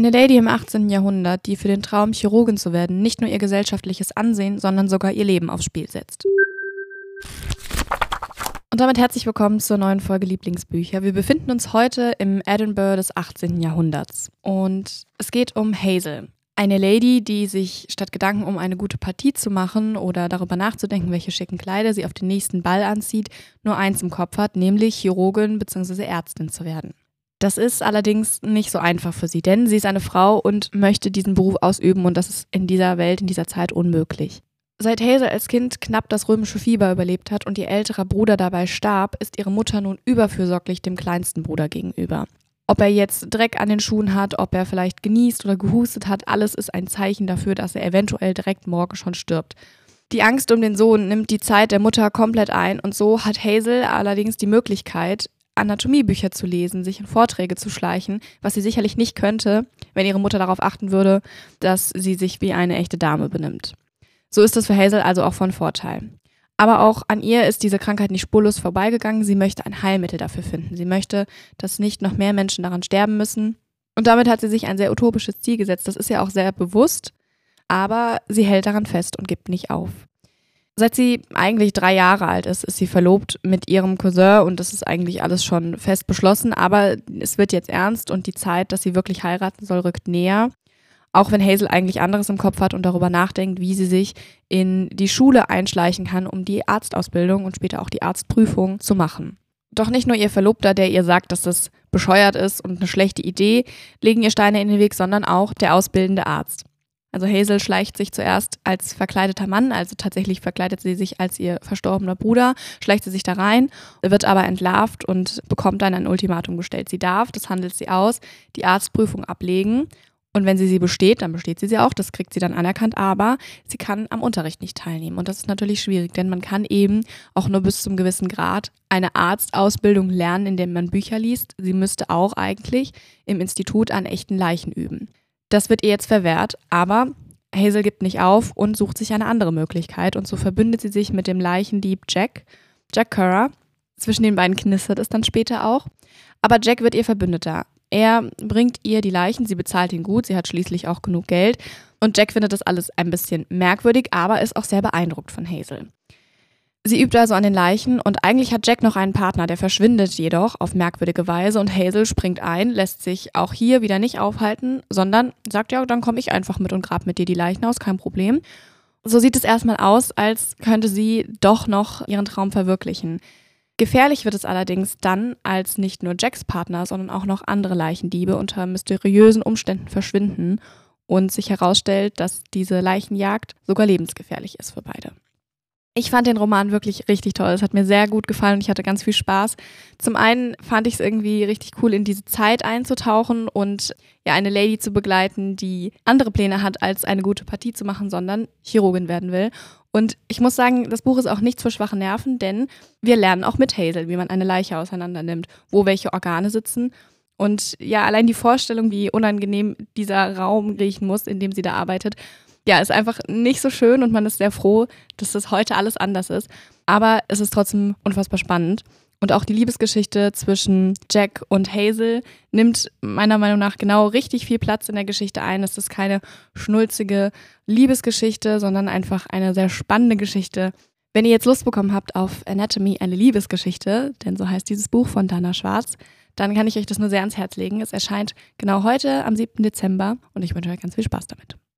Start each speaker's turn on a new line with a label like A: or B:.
A: Eine Lady im 18. Jahrhundert, die für den Traum, Chirurgin zu werden, nicht nur ihr gesellschaftliches Ansehen, sondern sogar ihr Leben aufs Spiel setzt. Und damit herzlich willkommen zur neuen Folge Lieblingsbücher. Wir befinden uns heute im Edinburgh des 18. Jahrhunderts. Und es geht um Hazel. Eine Lady, die sich statt Gedanken um eine gute Partie zu machen oder darüber nachzudenken, welche schicken Kleider sie auf den nächsten Ball anzieht, nur eins im Kopf hat, nämlich Chirurgin bzw. Ärztin zu werden. Das ist allerdings nicht so einfach für sie, denn sie ist eine Frau und möchte diesen Beruf ausüben und das ist in dieser Welt, in dieser Zeit unmöglich. Seit Hazel als Kind knapp das römische Fieber überlebt hat und ihr älterer Bruder dabei starb, ist ihre Mutter nun überfürsorglich dem kleinsten Bruder gegenüber. Ob er jetzt Dreck an den Schuhen hat, ob er vielleicht genießt oder gehustet hat, alles ist ein Zeichen dafür, dass er eventuell direkt morgen schon stirbt. Die Angst um den Sohn nimmt die Zeit der Mutter komplett ein und so hat Hazel allerdings die Möglichkeit, Anatomiebücher zu lesen, sich in Vorträge zu schleichen, was sie sicherlich nicht könnte, wenn ihre Mutter darauf achten würde, dass sie sich wie eine echte Dame benimmt. So ist das für Hazel also auch von Vorteil. Aber auch an ihr ist diese Krankheit nicht spurlos vorbeigegangen. Sie möchte ein Heilmittel dafür finden. Sie möchte, dass nicht noch mehr Menschen daran sterben müssen. Und damit hat sie sich ein sehr utopisches Ziel gesetzt. Das ist ja auch sehr bewusst, aber sie hält daran fest und gibt nicht auf. Seit sie eigentlich drei Jahre alt ist, ist sie verlobt mit ihrem Cousin und das ist eigentlich alles schon fest beschlossen, aber es wird jetzt ernst und die Zeit, dass sie wirklich heiraten soll, rückt näher. Auch wenn Hazel eigentlich anderes im Kopf hat und darüber nachdenkt, wie sie sich in die Schule einschleichen kann, um die Arztausbildung und später auch die Arztprüfung zu machen. Doch nicht nur ihr Verlobter, der ihr sagt, dass das bescheuert ist und eine schlechte Idee, legen ihr Steine in den Weg, sondern auch der ausbildende Arzt. Also Hazel schleicht sich zuerst als verkleideter Mann, also tatsächlich verkleidet sie sich als ihr verstorbener Bruder, schleicht sie sich da rein, wird aber entlarvt und bekommt dann ein Ultimatum gestellt. Sie darf, das handelt sie aus, die Arztprüfung ablegen und wenn sie sie besteht, dann besteht sie sie auch, das kriegt sie dann anerkannt, aber sie kann am Unterricht nicht teilnehmen. Und das ist natürlich schwierig, denn man kann eben auch nur bis zum gewissen Grad eine Arztausbildung lernen, indem man Bücher liest. Sie müsste auch eigentlich im Institut an echten Leichen üben. Das wird ihr jetzt verwehrt, aber Hazel gibt nicht auf und sucht sich eine andere Möglichkeit und so verbündet sie sich mit dem Leichendieb Jack, Jack Currer. Zwischen den beiden knistert es dann später auch. Aber Jack wird ihr Verbündeter. Er bringt ihr die Leichen, sie bezahlt ihn gut, sie hat schließlich auch genug Geld. Und Jack findet das alles ein bisschen merkwürdig, aber ist auch sehr beeindruckt von Hazel. Sie übt also an den Leichen und eigentlich hat Jack noch einen Partner, der verschwindet jedoch auf merkwürdige Weise und Hazel springt ein, lässt sich auch hier wieder nicht aufhalten, sondern sagt ja, dann komme ich einfach mit und grab mit dir die Leichen aus, kein Problem. So sieht es erstmal aus, als könnte sie doch noch ihren Traum verwirklichen. Gefährlich wird es allerdings dann, als nicht nur Jacks Partner, sondern auch noch andere Leichendiebe unter mysteriösen Umständen verschwinden und sich herausstellt, dass diese Leichenjagd sogar lebensgefährlich ist für beide. Ich fand den Roman wirklich richtig toll. Es hat mir sehr gut gefallen und ich hatte ganz viel Spaß. Zum einen fand ich es irgendwie richtig cool, in diese Zeit einzutauchen und ja, eine Lady zu begleiten, die andere Pläne hat, als eine gute Partie zu machen, sondern Chirurgin werden will. Und ich muss sagen, das Buch ist auch nichts für schwache Nerven, denn wir lernen auch mit Hazel, wie man eine Leiche auseinander nimmt, wo welche Organe sitzen. Und ja, allein die Vorstellung, wie unangenehm dieser Raum riechen muss, in dem sie da arbeitet, ja, ist einfach nicht so schön und man ist sehr froh, dass das heute alles anders ist. Aber es ist trotzdem unfassbar spannend. Und auch die Liebesgeschichte zwischen Jack und Hazel nimmt meiner Meinung nach genau richtig viel Platz in der Geschichte ein. Es ist keine schnulzige Liebesgeschichte, sondern einfach eine sehr spannende Geschichte. Wenn ihr jetzt Lust bekommen habt auf Anatomy, eine Liebesgeschichte, denn so heißt dieses Buch von Dana Schwarz, dann kann ich euch das nur sehr ans Herz legen. Es erscheint genau heute am 7. Dezember und ich wünsche euch ganz viel Spaß damit.